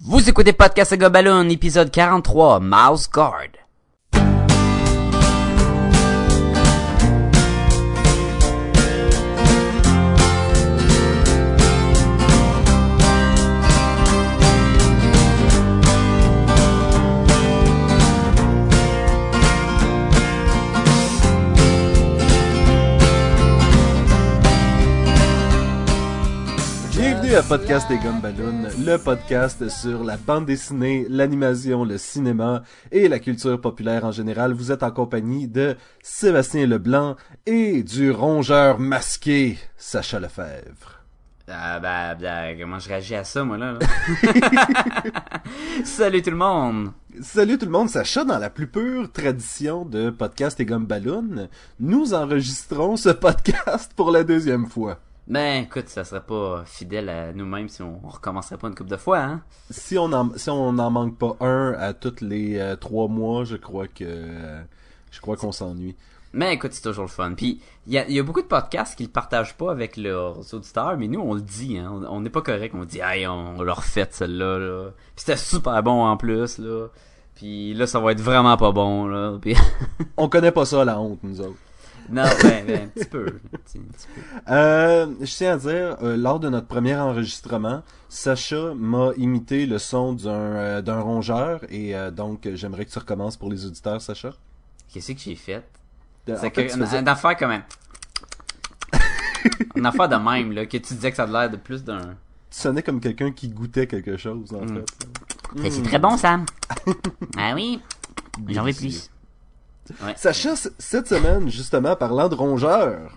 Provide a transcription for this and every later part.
Vous écoutez Podcast Sega Balloon, épisode 43, Mouse Guard. À Podcast des Gumballoon, le podcast sur la bande dessinée, l'animation, le cinéma et la culture populaire en général. Vous êtes en compagnie de Sébastien Leblanc et du rongeur masqué, Sacha Lefebvre. Ah, bah, bah, comment je réagis à ça, moi, là? là? Salut tout le monde! Salut tout le monde, Sacha, dans la plus pure tradition de Podcast et Gumballoon, nous enregistrons ce podcast pour la deuxième fois. Ben, écoute, ça serait pas fidèle à nous-mêmes si on recommencerait pas une couple de fois, hein? Si on en, si on n'en manque pas un à tous les euh, trois mois, je crois que euh, je crois qu'on s'ennuie. Mais écoute, c'est toujours le fun. Puis, il y a, y a beaucoup de podcasts qui le partagent pas avec leurs auditeurs, mais nous, on le dit, hein. On on n'est pas correct. On dit, hey, on, on l'a refait, celle-là, là. Puis c'était super bon en plus, là. Puis là, ça va être vraiment pas bon, là. Puis... On connaît pas ça la honte, nous autres. Non, ben, ben, un petit peu. Un petit, un petit peu. Euh, je tiens à dire, euh, lors de notre premier enregistrement, Sacha m'a imité le son d'un euh, d'un rongeur et donc j'aimerais que tu recommences pour les auditeurs, Sacha. Qu'est-ce que j'ai fait? C'est que, faisais- une affaire comme un... une affaire de même, là, que tu disais que ça a l'air de plus d'un... tu sonnais comme quelqu'un qui goûtait quelque chose, en Mm. fait. C'est très bon, Sam. ah oui, j'en veux plus. Ouais. Sacha, cette semaine, justement, parlant de rongeur,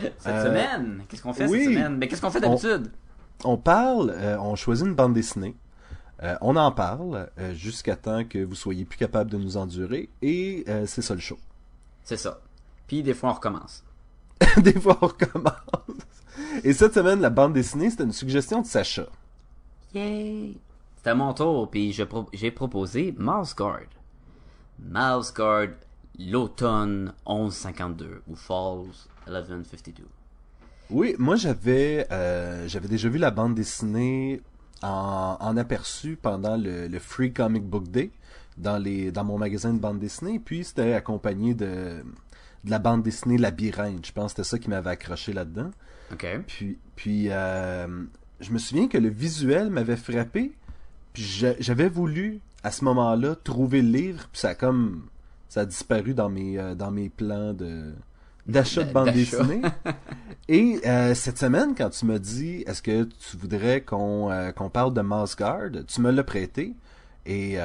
Cette Euh, semaine, qu'est-ce qu'on fait oui. cette semaine? Mais qu'est-ce qu'on fait d'habitude? on parle, euh, on choisit une bande dessinée, euh, on en parle euh, jusqu'à temps que vous soyez plus capable de nous endurer et euh, c'est ça le show. C'est ça. Puis des fois, on recommence. Des fois, on recommence. Et cette semaine, la bande dessinée, c'était une suggestion de Sacha. Yay! C'est à mon tour, puis pro- j'ai proposé Mouse Guard. Mouse Guard, l'automne 1152, ou Falls 1152. Oui, moi j'avais euh, j'avais déjà vu la bande dessinée en, en aperçu pendant le, le Free Comic Book Day dans les dans mon magasin de bande dessinée, puis c'était accompagné de de la bande dessinée Labyrinthe. Je pense que c'était ça qui m'avait accroché là-dedans. OK. Puis puis euh, je me souviens que le visuel m'avait frappé, puis j'a- j'avais voulu à ce moment-là trouver le livre, puis ça a comme ça a disparu dans mes euh, dans mes plans de d'achat de bande dessinée. Et euh, cette semaine, quand tu m'as dit, est-ce que tu voudrais qu'on euh, qu'on parle de Mouse Guard, tu me l'as prêté et,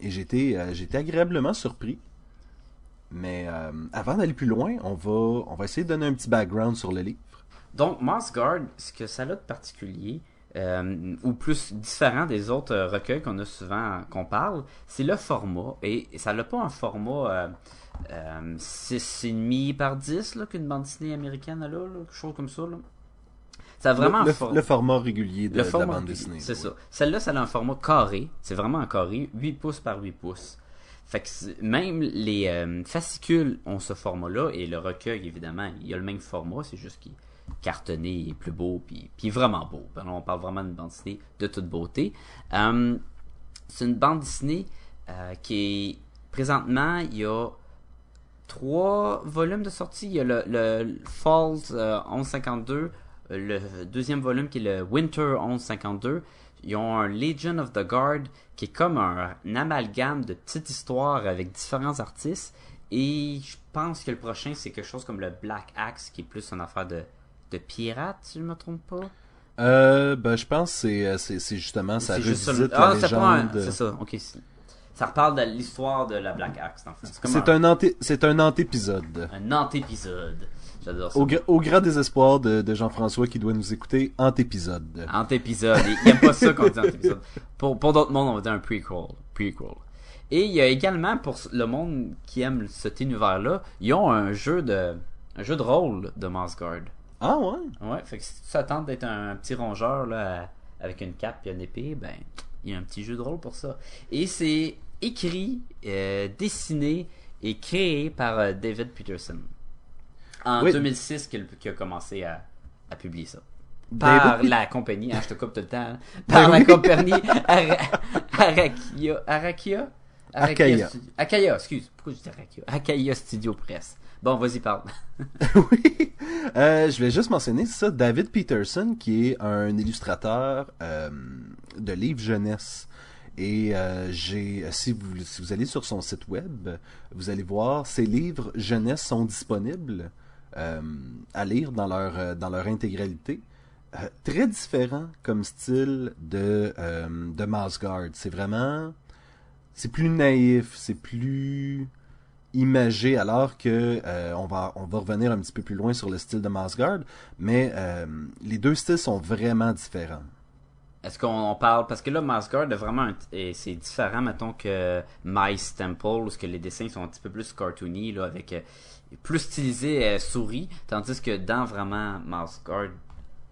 et j'étais j'étais agréablement surpris. Mais avant d'aller plus loin, on va on va essayer de donner un petit background sur le livre. Donc, Mouse Guard, ce que ça a de particulier, euh, ou plus différent des autres euh, recueils qu'on a souvent, qu'on parle, c'est le format. Et ça n'a pas un format euh, euh, 6,5 par 10 là, qu'une bande dessinée américaine a là, là, quelque chose comme ça. Là. Ça a vraiment le, un le- for- le format régulier de, le de format, la bande dessinée. C'est ça. Celle-là, ça a un format carré. C'est vraiment un carré, 8 pouces par 8 pouces. Fait que même les euh, fascicules ont ce format-là et le recueil, évidemment, il a le même format, c'est juste qu'il cartonné et plus beau, puis, puis vraiment beau. Ben, on parle vraiment d'une bande dessinée de toute beauté. Euh, c'est une bande dessinée euh, qui est présentement, il y a trois volumes de sortie. Il y a le, Falls euh, 1152, euh, le deuxième volume qui est le Winter 1152. Ils ont un Legion of the Guard qui est comme un, un amalgame de petites histoires avec différents artistes. Et je pense que le prochain, c'est quelque chose comme le Black Axe qui est plus une affaire de, de pirate, si je me trompe pas? Euh, ben, je pense que c'est, euh, justement, ça C'est juste revisite la Ah, c'est pas un- légende. C'est ça, ok. Ça reparle de l'histoire de la Black Axe. C'est un, un, anté- c'est un antépisode. un antépisode. J'adore ça. Au, gra- au grand désespoir de, de Jean-François qui doit nous écouter, antépisode. Antépisode. Il aime pas ça qu'on dit antépisode. Pour, pour d'autres mondes, on va dire un prequel. Prequel. Et il y a également, pour le monde qui aime cet univers-là, ils ont un jeu de, un jeu de rôle de Mouse Guard. Ah ouais? Ouais, fait que si tu t'attends d'être un petit rongeur, là, avec une cape et une épée, ben, il y a un petit jeu de rôle pour ça. Et c'est écrit, euh, dessiné et créé par euh, David Peterson. En Oui. 2006 qu'il a commencé à, à publier ça. par David- la compagnie, hein, je te coupe tout le temps, hein, par la oui. compagnie Ara- Arakia, Arakia? Akaya. Stu- Akaya, excuse, pourquoi je dis Arakia? Akaya Studio Press. Bon, vas-y, parle. oui. Euh, je vais juste mentionner ça, David Peterson, qui est un illustrateur euh, de livres jeunesse. Et euh, j'ai, si vous, allez sur son site web, vous allez voir ses livres jeunesse sont disponibles à lire dans leur intégralité. Très différent comme style de de. C'est vraiment, c'est plus naïf, c'est plus imagé alors que euh, on va on va revenir un petit peu plus loin sur le style de Masgard, mais euh, les deux styles sont vraiment différents. Est-ce qu'on on parle? Parce que là Masgard est vraiment un- c'est différent mettons que Mice Temple où que les dessins sont un petit peu plus cartoony là avec euh, plus stylisé souris tandis que dans vraiment Masgard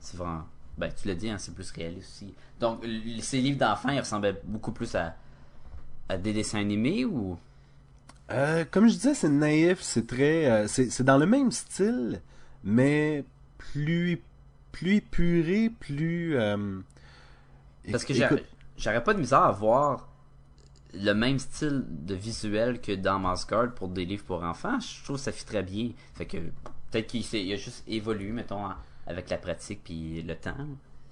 c'est vraiment ben tu l'as dit hein, c'est plus réaliste aussi. Donc ces livres d'enfants ils ressemblaient beaucoup plus à à des dessins animés ou? Euh, comme je disais, c'est naïf, c'est très, euh, c'est dans le même style, mais plus plus épuré, plus. euh, parce que j'aurais pas de misère à voir le même style de visuel que dans Masgard pour des livres pour enfants, je trouve que ça fit très bien. Fait que peut-être qu'il a juste évolué, mettons, avec la pratique puis le temps.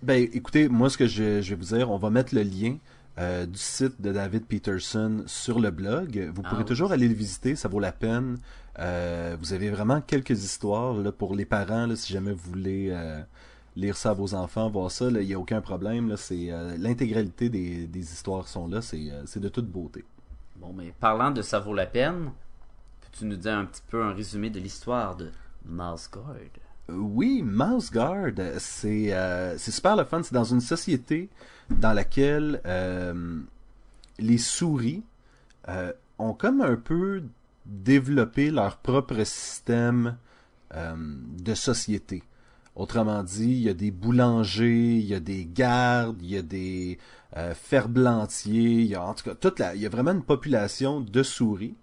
Ben, écoutez, moi, ce que je, je vais vous dire, on va mettre le lien euh, du site de David Peterson sur le blog. Vous Ah pourrez oui. toujours aller le visiter, ça vaut la peine. Euh, vous avez vraiment quelques histoires là, pour les parents, là, si jamais vous voulez euh, lire ça à vos enfants, voir ça, il n'y a aucun problème. C'est L'intégralité des, des histoires sont là, c'est de toute beauté. Bon, mais parlant de ça vaut la peine, peux-tu nous dire un petit peu un résumé de l'histoire de Masgard? Oui, Mouseguard, c'est euh, c'est super le fun. C'est dans une société dans laquelle euh, les souris euh, ont comme un peu développé leur propre système euh, de société. Autrement dit, il y a des boulangers, il y a des gardes, il y a des euh, ferblantiers, il y a en tout cas toute la, il y a vraiment une population de souris.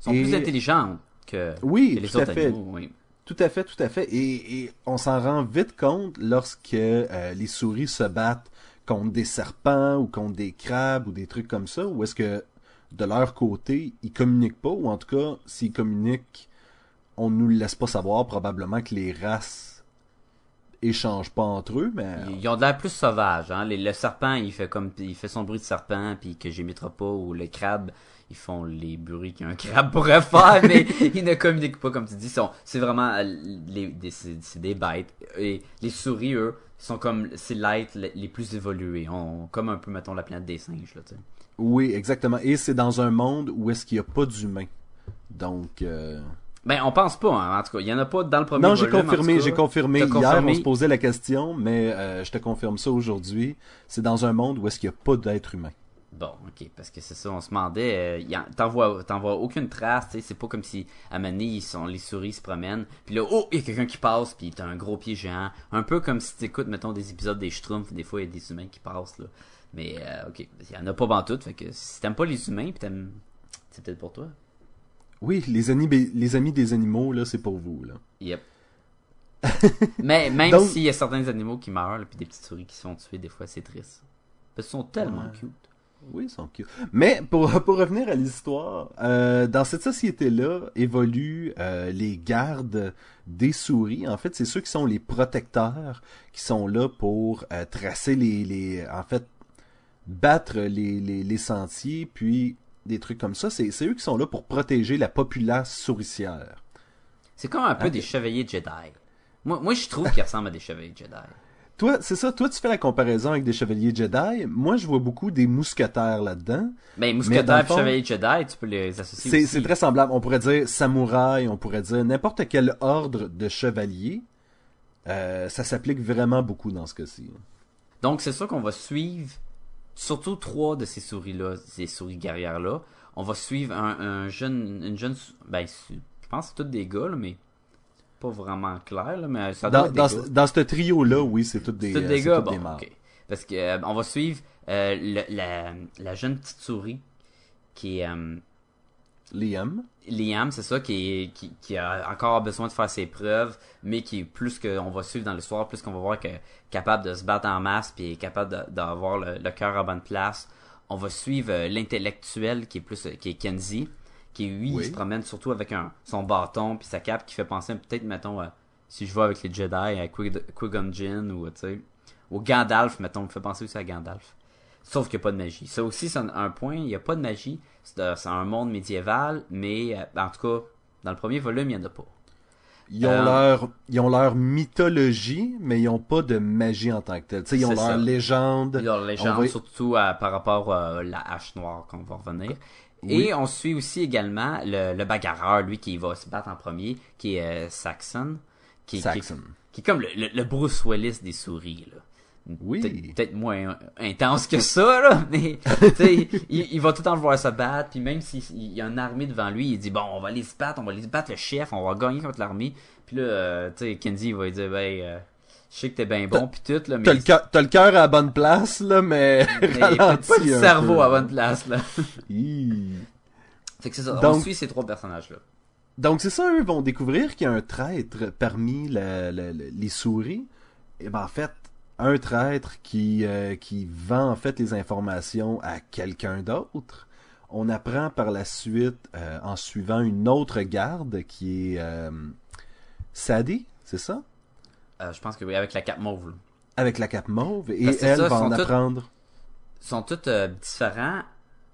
Ils sont Et- plus intelligents que, Oui, que les tout à autres fait. animaux. Oui. Tout à fait, tout à fait. Et, on s'en rend vite compte lorsque euh, les souris se battent contre des serpents ou contre des crabes ou des trucs comme ça, ou est-ce que de leur côté, ils communiquent pas, ou en tout cas, s'ils communiquent, on nous laisse pas savoir, probablement que les races échangent pas entre eux, mais Ils, ils ont de l'air plus sauvages. Hein? Les- le serpent, il fait comme il fait son bruit de serpent, puis que j'imiterai pas, ou le crabe, ils font les bruits qu'un crabe pourrait faire, mais ils ne communiquent pas, comme tu dis. C'est vraiment euh, les, des, c'est des bêtes. Et les souris, eux, sont comme c'est l'être les les plus évolués. On, comme un peu, mettons, la planète des singes, là, tu sais. oui, exactement. Et c'est dans un monde où est-ce qu'il y a pas d'humains. Donc, euh, Ben, on pense pas, hein, en tout cas. Il y en a pas dans le premier Non, j'ai confirmé, j'ai confirmé. Hier, confirmé? on se posait la question, mais euh, je te confirme ça aujourd'hui. C'est dans un monde où est-ce qu'il n'y a pas d'être humain. Bon, ok, parce que c'est ça, on se demandait, euh, t'en vois, vois aucune trace, tu sais, c'est pas comme si à donné, ils sont, les souris se promènent, puis là, oh, il y a quelqu'un qui passe, puis t'as un gros pied géant, un peu comme si t'écoutes, mettons, des épisodes des Schtroumpfs, des fois, il y a des humains qui passent, là, mais euh, ok, il y en a pas tout, fait que si t'aimes pas les humains, puis t'aimes, c'est peut-être pour toi. Oui, les amis, les amis des animaux, là, c'est pour vous, là. Yep. mais même s'il y a certains animaux qui meurent, là, puis des petites souris qui se font tuer, des fois, c'est triste. Parce qu'ils sont tellement Ouais. cute. Oui, ils sont cute. Mais pour, pour revenir à l'histoire, euh, dans cette société-là évoluent euh, les gardes des souris. En fait, c'est ceux qui sont les protecteurs, qui sont là pour euh, tracer les, les, en fait, battre les, les, les sentiers, puis des trucs comme ça. C'est eux qui sont là pour protéger la populace souricière. C'est comme un peu des chevaliers Jedi. Moi, moi je trouve qu'ils ressemblent à des chevaliers Jedi. Toi, c'est ça, toi tu fais la comparaison avec des chevaliers Jedi. Moi, je vois beaucoup des mousquetaires là-dedans. Ben, Mais mousquetaires et fond, chevaliers Jedi, tu peux les associer c'est très semblable. On pourrait dire samouraï, on pourrait dire n'importe quel ordre de chevalier. Euh, ça s'applique vraiment beaucoup dans ce cas-ci. Donc, c'est sûr qu'on va suivre surtout trois de ces souris-là, ces souris guerrières-là. On va suivre un, un jeune, une jeune, ben, je pense que c'est tous des gars, là, mais pas vraiment clair, là, mais ça doit Dans, être des dans, gars. ce- dans ce trio-là, oui, c'est tous des, C'est tous euh, des gars, tous bon, des. Parce que euh, on va suivre euh, le- la, la jeune petite souris qui est euh, Liam. Liam, c'est ça, qui, est, qui, qui, a encore besoin de faire ses preuves, mais qui est plus qu'on va suivre dans l'histoire, plus qu'on va voir que capable de se battre en masse, puis est capable d'avoir le, le cœur à bonne place. On va suivre euh, l'intellectuel qui est plus qui est Kenzie, qui lui il se promène surtout avec un son bâton puis sa cape qui fait penser peut-être mettons si je vois avec les Jedi à Qui-Gon Jinn ou tu sais ou Gandalf mettons me fait penser aussi à Gandalf. Sauf qu'il n'y a pas de magie. Ça aussi, c'est un, point. Il n'y a pas de magie. C'est un monde médiéval, mais euh, en tout cas, dans le premier volume, il n'y en a pas. Ils ont, euh, leur, ils ont leur mythologie, mais ils n'ont pas de magie en tant que telle. ils ont leur légende. Ils ont leur légende, surtout euh, par rapport à la hache noire, qu'on va revenir. Et on suit aussi également le, le, bagarreur, lui, qui va se battre en premier, qui est Saxon. Qui, Saxon. Qui, est comme le, le, Bruce Willis des souris, là. Oui. Peut-être moins intense que ça, là, mais il, il, va tout le temps voir se battre, puis même s'il y a une armée devant lui, il dit bon, on va aller se battre, on va aller se battre le chef, on va gagner contre l'armée. Puis là, euh, tu sais, Kenzie il va lui dire ben, euh, je sais que t'es bien bon, puis tout, là, mais t'as le cœur à la bonne place, là, mais, mais pas le cerveau à bonne place, là. fait que c'est ça. on suit ces trois personnages là. Donc c'est ça, eux vont découvrir qu'il y a un traître parmi les souris. Et ben en fait, un traître qui, euh, qui vend en fait les informations à quelqu'un d'autre. On apprend par la suite, euh, en suivant une autre garde qui est euh, Sadie, c'est ça? je pense que oui, avec la cape mauve. Avec la cape mauve, et elle va en apprendre. Ils sont tous différents,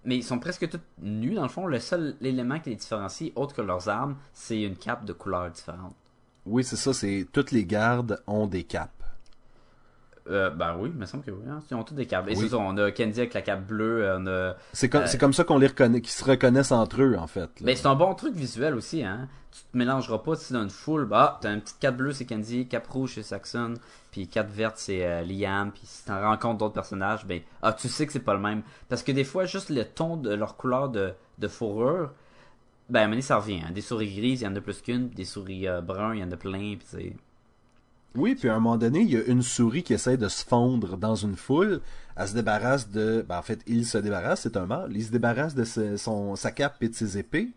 mais ils sont presque tous nus dans le fond. Le seul élément qui les différencie, autre que leurs armes, c'est une cape de couleur différente. Oui, c'est ça, c'est toutes les gardes ont des capes. Euh, ben oui, il me semble que oui. Hein. Ils ont tous des capes. Et c'est ça, on a Kenzie avec la cape bleue. On a, c'est, comme, c'est comme ça qu'on les reconnaît, qu'ils se reconnaissent entre eux, en fait. Mais c'est un bon truc visuel aussi. Hein. Tu te mélangeras pas si dans une foule. Bah, t'as une petite cape bleue, c'est Kenzie, cape rouge, c'est Saxon, puis cape verte, c'est euh, Liam. Puis si t'en rencontres d'autres personnages, ben, ah, tu sais que c'est pas le même. Parce que des fois, juste le ton de leur couleur de, de fourrure, ben, à un moment donné, ça revient. Hein. Des souris grises, il y en a plus qu'une. Des souris euh, bruns, il y en a plein. Puis c'est oui, puis à un moment donné, il y a une souris qui essaie de se fondre dans une foule. Elle se débarrasse de... Ben, en fait, il se débarrasse, c'est un mâle. Il se débarrasse de son, sa cape et de ses épées.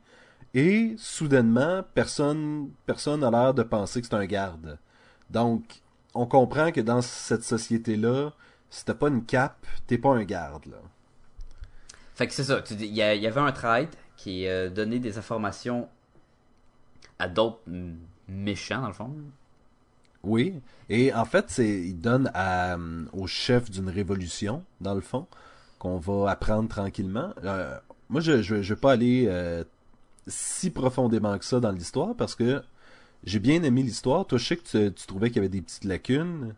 Et, soudainement, personne personne n'a l'air de penser que c'est un garde. Donc, on comprend que dans cette société-là, si t'as pas une cape, t'es pas un garde, là. Fait que c'est ça. Il y, avait un traître qui euh, donnait des informations à d'autres méchants, dans le fond. Oui, et en fait, c'est il donne euh, au chef d'une révolution, dans le fond, qu'on va apprendre tranquillement. Euh, moi, je, je, vais pas aller euh, si profondément que ça dans l'histoire, parce que j'ai bien aimé l'histoire. Toi, je sais que tu, trouvais qu'il y avait des petites lacunes.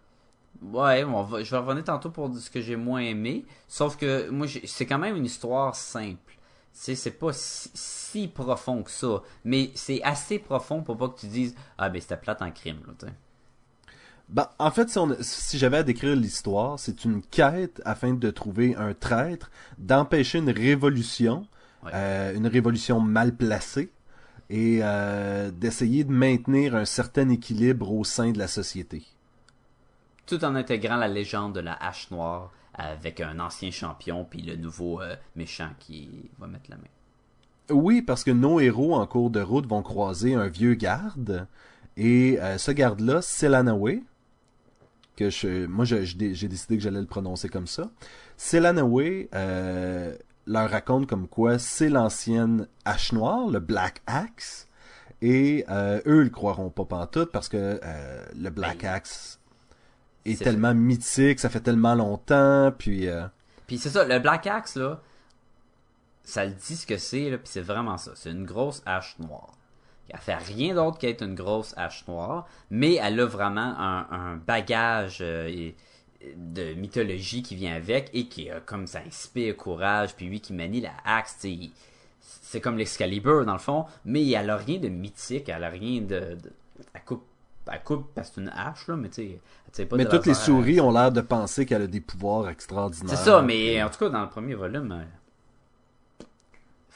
Ouais, je vais revenir tantôt pour ce que j'ai moins aimé. Sauf que moi, c'est quand même une histoire simple. C'est pas si, profond que ça. Mais c'est assez profond pour pas que tu dises Ah, ben c'était plate en crime, là. Ben, en fait, si, j'avais à décrire l'histoire, c'est une quête afin de trouver un traître, d'empêcher une révolution, euh, une révolution mal placée, et euh, d'essayer de maintenir un certain équilibre au sein de la société. Tout en intégrant la légende de la hache noire avec un ancien champion puis le nouveau euh, méchant qui va mettre la main. Oui, parce que nos héros en cours de route vont croiser un vieux garde, et ce garde-là, c'est Lanaway, que je, moi j'ai décidé que j'allais le prononcer comme ça. Selanaway euh, leur raconte comme quoi c'est l'ancienne hache noire, le Black Axe, et euh, eux ils le croiront pas pantoute parce que euh, le Black Axe est, tellement mythique, ça fait tellement longtemps, puis. Puis c'est ça, le Black Axe là, ça le dit ce que c'est puis c'est vraiment ça, c'est une grosse hache noire. Elle fait rien d'autre qu'être une grosse hache noire, mais elle a vraiment un, bagage euh, de mythologie qui vient avec et qui a comme ça inspire courage, puis lui qui manie la axe, c'est comme l'Excalibur dans le fond, mais elle a rien de mythique, elle a rien de, elle coupe elle coupe parce que c'est une hache là, mais tu sais, Mais toutes les souris ont l'air de penser qu'elle a des pouvoirs extraordinaires. C'est ça, mais en tout cas dans le premier volume,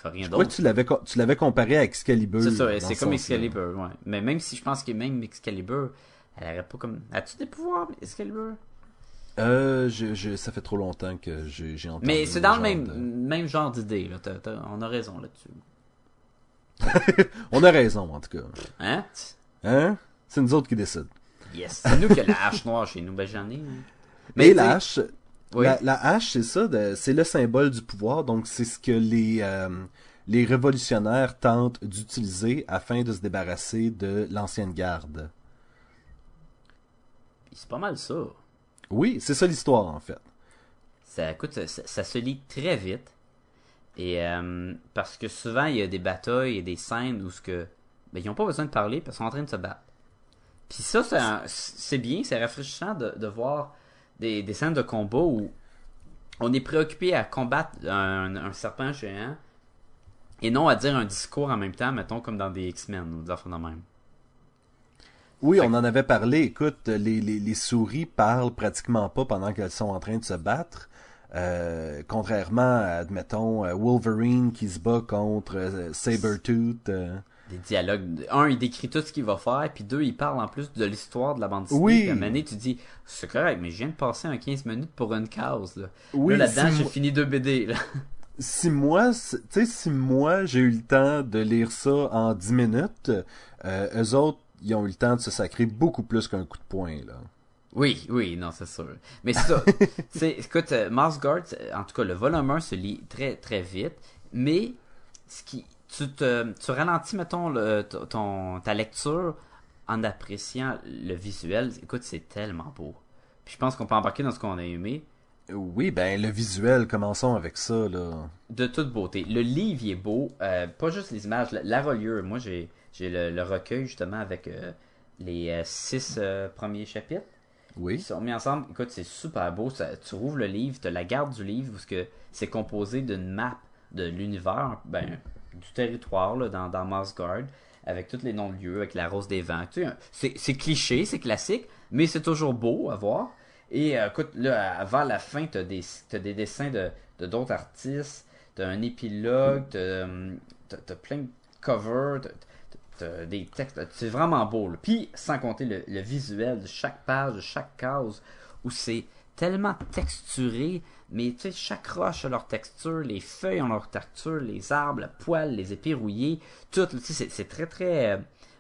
je crois que tu l'avais, tu l'avais comparé à Excalibur. C'est ça, c'est comme Excalibur, ouais. Mais même si je pense que même Excalibur, elle aurait pas comme. As-tu des pouvoirs, Excalibur? Euh, je, je, ça fait trop longtemps que j'ai, entendu. Mais c'est dans le même, même genre d'idée, là. on a raison là-dessus. On a raison, en tout cas. Hein? Hein? C'est nous autres qui décident. Yes. C'est nous qui a la hache noire chez nous. Ben, j'en ai. hein. Mais la hache, Oui. la, la hache, c'est ça, c'est le symbole du pouvoir, donc c'est ce que les, euh, les révolutionnaires tentent d'utiliser afin de se débarrasser de l'ancienne garde. C'est pas mal ça. Oui, c'est ça l'histoire, en fait. Ça, écoute, ça, se lit très vite. Et euh, parce que souvent, il y a des batailles et des scènes où ce que, ben, ils n'ont pas besoin de parler parce qu'ils sont en train de se battre. Puis ça, c'est bien, c'est rafraîchissant de, de voir des, des scènes de combat où on est préoccupé à combattre un, un serpent géant et non à dire un discours en même temps, mettons comme dans des X-Men ou des affaires de même. Oui, Fait on en avait parlé. Écoute, les, les, les souris parlent pratiquement pas pendant qu'elles sont en train de se battre. Euh, contrairement à, admettons, Wolverine qui se bat contre euh, Sabretooth. euh. Des dialogues. Un, il décrit tout ce qu'il va faire, puis deux, il parle en plus de l'histoire de la bande dessinée. Oui. Puis à un moment donné, tu dis, c'est correct, mais je viens de passer un 15 minutes pour une case. Là, Oui, là, là-dedans, si j'ai fini deux BD. Là. si moi, tu sais, si moi j'ai eu le temps de lire ça en 10 minutes, euh, eux autres, ils ont eu le temps de se sacrer beaucoup plus qu'un coup de poing, là. Oui, oui, non, c'est sûr. Mais c'est ça. c'est, écoute, euh, Mars Guard, en tout cas, le volume 1 se lit très, très vite, mais ce qui, tu, te, tu ralentis, mettons, le, ton- ta lecture en appréciant le visuel. Écoute, c'est tellement beau. Puis je pense qu'on peut embarquer dans ce qu'on a aimé. Oui, ben, le visuel, commençons avec ça, là. de toute beauté. Le livre il est beau, euh, pas juste les images, la, la reliure. Moi, j'ai j'ai le, le recueil justement avec euh, les euh, six premiers chapitres. Ils Oui. sont mis ensemble. Écoute, c'est super beau. Ça, tu rouvres le livre, tu la garde du livre parce que c'est composé d'une map de l'univers, ben, du territoire là, dans, dans Marsgard, avec tous les noms de lieux, avec la rose des vents. Tu sais, c'est cliché, c'est classique, mais c'est toujours beau à voir. Et euh, écoute, là, avant la fin, tu as des, t'as des dessins de de d'autres artistes, tu as un épilogue, tu as, plein de covers, t'as- t'as des textes. C'est vraiment beau. Puis, sans compter le, le visuel de chaque page, de chaque case, où c'est tellement texturé, mais tu sais, chaque roche a leur texture, les feuilles ont leur texture, les arbres, la poêle, les épis rouillés, tout, tu sais, c'est- très très euh,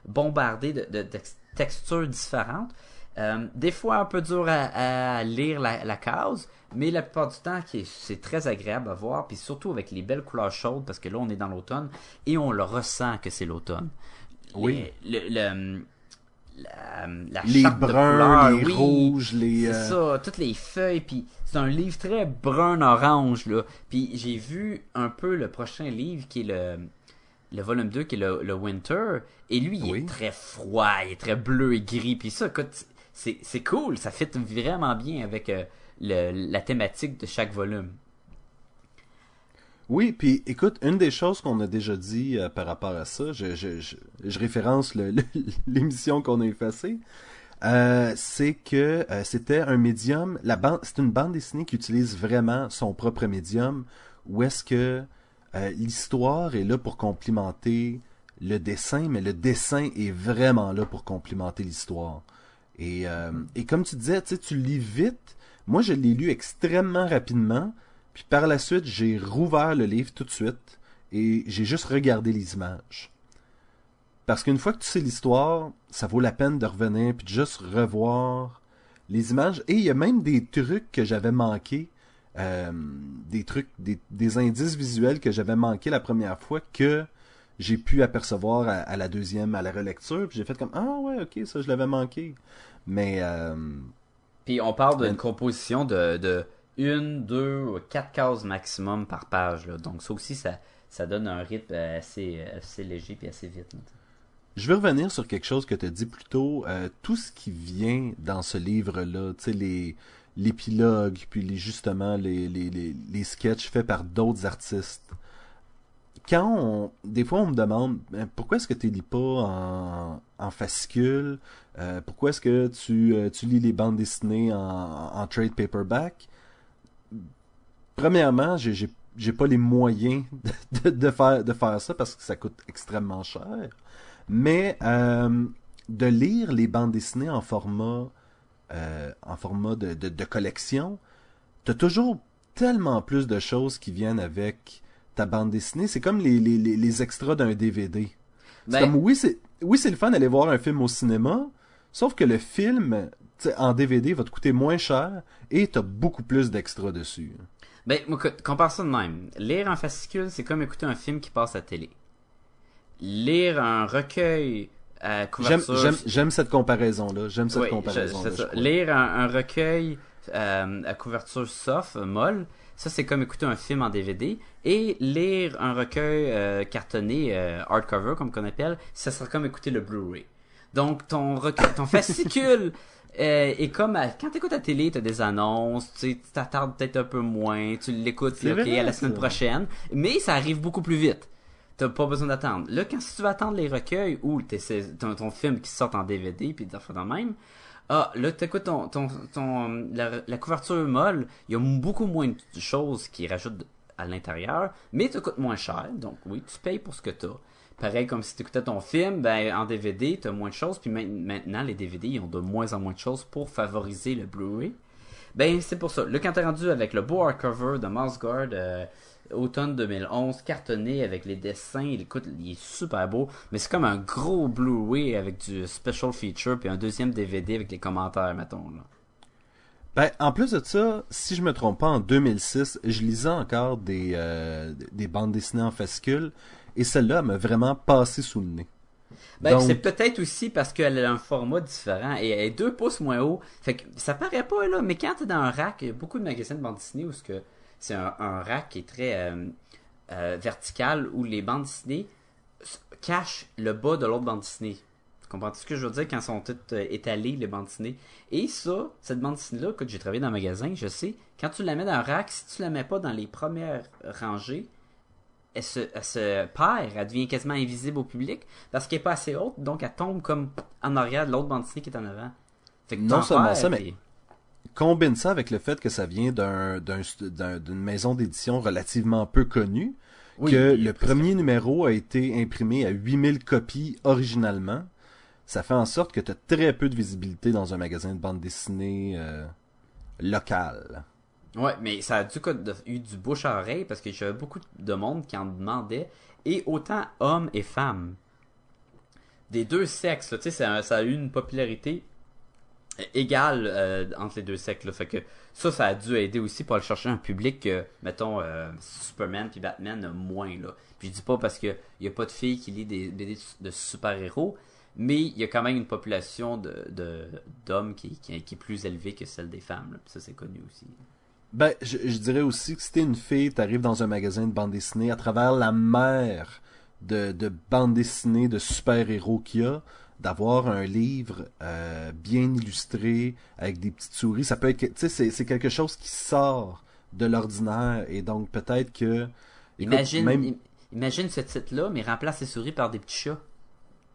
bombardé de, de- de textures différentes. Euh, des fois un peu dur à, à lire la, la case, mais la plupart du temps c'est très agréable à voir, puis surtout avec les belles couleurs chaudes, parce que là on est dans l'automne et on le ressent que c'est l'automne. Oui. Le, le- la, la Les charte bruns, les oui, rouges, les... c'est euh, ça, toutes les feuilles, puis c'est un livre très brun-orange, là. Puis j'ai vu un peu le prochain livre qui est le, le volume 2, qui est le, le Winter, et lui, il Oui. est très froid, il est très bleu et gris, puis ça, écoute, c'est, c'est cool, ça fit vraiment bien avec euh, le- la thématique de chaque volume. Oui, puis écoute, une des choses qu'on a déjà dit euh, par rapport à ça, je, je, je, je référence l'émission qu'on a effacée, euh, c'est que euh, c'était un médium, la bande, c'est une bande dessinée qui utilise vraiment son propre médium, où est-ce que l'histoire est là pour complimenter le dessin, mais le dessin est vraiment là pour complimenter l'histoire. Et, et comme tu disais, tu lis vite. Moi, je l'ai lu extrêmement rapidement. Puis par la suite, j'ai rouvert le livre tout de suite et j'ai juste regardé les images. Parce qu'une fois que tu sais l'histoire, ça vaut la peine de revenir puis de juste revoir les images. Et il y a même des trucs que j'avais manqués, euh, des trucs, des, des indices visuels que j'avais manqués la première fois que j'ai pu apercevoir à, à la deuxième, à la relecture. Puis j'ai fait comme ah ouais ok ça je l'avais manqué. Mais euh, Puis on parle d'une composition de, de une, deux quatre cases maximum par page, là. Donc ça aussi, ça, ça donne un rythme assez, assez léger puis assez vite. Je veux revenir sur quelque chose que tu as dit plus tôt. Euh, tout ce qui vient dans ce livre-là, tu sais, l'épilogue, puis les, justement les, les, les, sketchs faits par d'autres artistes. Quand on, des fois on me demande Ben, pourquoi est-ce que tu lis pas en, fascicule, Euh, pourquoi est-ce que tu, euh, tu lis les bandes dessinées en trade paperback? Premièrement, j'ai j'ai pas les moyens de, de faire de faire ça parce que ça coûte extrêmement cher. Mais euh, de lire les bandes dessinées en format euh, en format de, de, de collection, t'as toujours tellement plus de choses qui viennent avec ta bande dessinée, c'est comme les, les, les, les extras d'un DVD. Ben- comme, oui, c'est oui, c'est le fun d'aller voir un film au cinéma, sauf que le film, en DVD, va te coûter moins cher et t'as beaucoup plus d'extras dessus. Ben, moi, co- compare ça de même. Lire un fascicule, c'est comme écouter un film qui passe à télé. Lire un recueil à couverture... j'aime, j'aime cette comparaison-là. J'aime cette Oui, comparaison-là. Lire un, un recueil euh, à couverture soft, euh, molle, ça c'est comme écouter un film en DVD. Et lire un recueil euh, cartonné, euh, hardcover comme qu'on appelle, ça sera comme écouter le Blu-ray. Donc ton, recueil, ton fascicule euh, est comme à- quand t'écoutes la télé, t'as des annonces, tu t'attardes peut-être un peu moins, tu l'écoutes, C'est ok, vrai, à la semaine ça. prochaine, mais ça arrive beaucoup plus vite. T'as pas besoin d'attendre. Là, quand si tu veux attendre les recueils ou ton, ton film qui sort en DVD puis des affaires de même, ah, là, t'écoutes ton, ton, ton, la, la couverture molle, il y a beaucoup moins de choses qui rajoutent à l'intérieur, mais ça coûte moins cher, donc oui, tu payes pour ce que t'as. Pareil comme si t'écoutais ton film, ben en DVD, t'as moins de choses, puis main- maintenant, les DVD, ils ont de moins en moins de choses pour favoriser le Blu-ray. Ben, c'est pour ça. Là, quand t'es rendu avec le beau hardcover de Mouse Guard, euh, automne 2011, cartonné avec les dessins, il, écoute, il est super beau, mais c'est comme un gros Blu-ray avec du special feature, puis un deuxième DVD avec les commentaires, mettons. Là. Ben, en plus de ça, si je me trompe pas, en 2006, je lisais encore des, euh, des bandes dessinées en fascicule, et celle-là elle m'a vraiment passé sous le nez. Ben, c'est peut-être aussi parce qu'elle a un format différent et elle est deux pouces moins haut. Fait que ça paraît pas, là, mais quand t'es dans un rack, il y a beaucoup de magasins de bande dessinée où c'est un, un rack qui est très euh, euh, vertical où les bandes dessinées cachent le bas de l'autre bande dessinée. Tu comprends ce que je veux dire quand elles sont toutes euh, étalées, les bandes dessinées? Et ça, cette bande dessinée-là, écoute, j'ai travaillé dans un magasin, je sais, quand tu la mets dans un rack, si tu la mets pas dans les premières rangées, elle se, elle se perd, elle devient quasiment invisible au public parce qu'elle est pas assez haute, donc elle tombe comme en arrière de l'autre bande dessinée qui est en avant. Fait que Non seulement ça, mais- Combine ça avec le fait que ça vient d'un, d'un, d'un- d'une maison d'édition relativement peu connue, Oui, que le premier numéro a été imprimé à 8000 copies originalement. Ça fait en sorte que tu as très peu de visibilité dans un magasin de bande dessinée euh, local. Ouais, mais ça a dû de- eu du bouche à oreille parce que j'avais beaucoup de monde qui en demandait, et autant hommes et femmes. Des deux sexes, tu sais, ça, a eu une popularité égale euh, entre les deux sexes. Là, fait que ça, ça a dû aider aussi pour aller chercher un public que, mettons, euh, Superman puis Batman moins. Là. Puis je dis pas parce qu'il n'y a pas de filles qui lisent des BD de super-héros, mais il y a quand même une population de, de- d'hommes qui, qui, qui est plus élevée que celle des femmes. là. Ça, c'est connu aussi. Ben, je, je dirais aussi que si t'es une fille, t'arrives dans un magasin de bande dessinée à travers la mer de, de bande dessinée de super-héros qu'il y a, d'avoir un livre euh, bien illustré avec des petites souris, ça peut être, tu sais, c'est, c'est quelque chose qui sort de l'ordinaire et donc peut-être que écoute, Imagine, même- im- imagine ce titre-là, mais remplace les souris par des petits chats.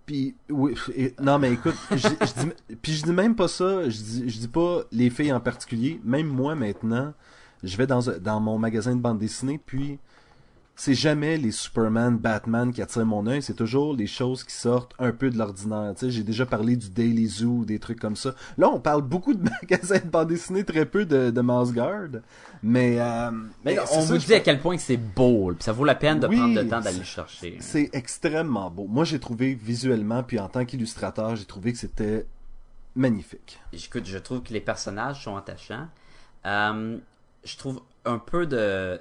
Puis oui, non mais écoute, je, dis, puis je dis même pas ça, je dis, pas les filles en particulier, même moi maintenant, je vais dans dans mon magasin de bande dessinée, puis c'est jamais les Superman, Batman qui attirent mon œil, c'est toujours les choses qui sortent un peu de l'ordinaire. Tu sais, j'ai déjà parlé du Daily Zoo, des trucs comme ça. Là, on parle beaucoup de magasins de bande dessinée, très peu de, de Mouse Guard, mais euh, Mais on ça, vous dit à quel point c'est beau, puis ça vaut la peine de Oui, prendre le temps d'aller chercher. C'est extrêmement beau. Moi, j'ai trouvé visuellement, puis en tant qu'illustrateur, j'ai trouvé que c'était magnifique. Écoute, je trouve que les personnages sont attachants. Euh, je trouve un peu de.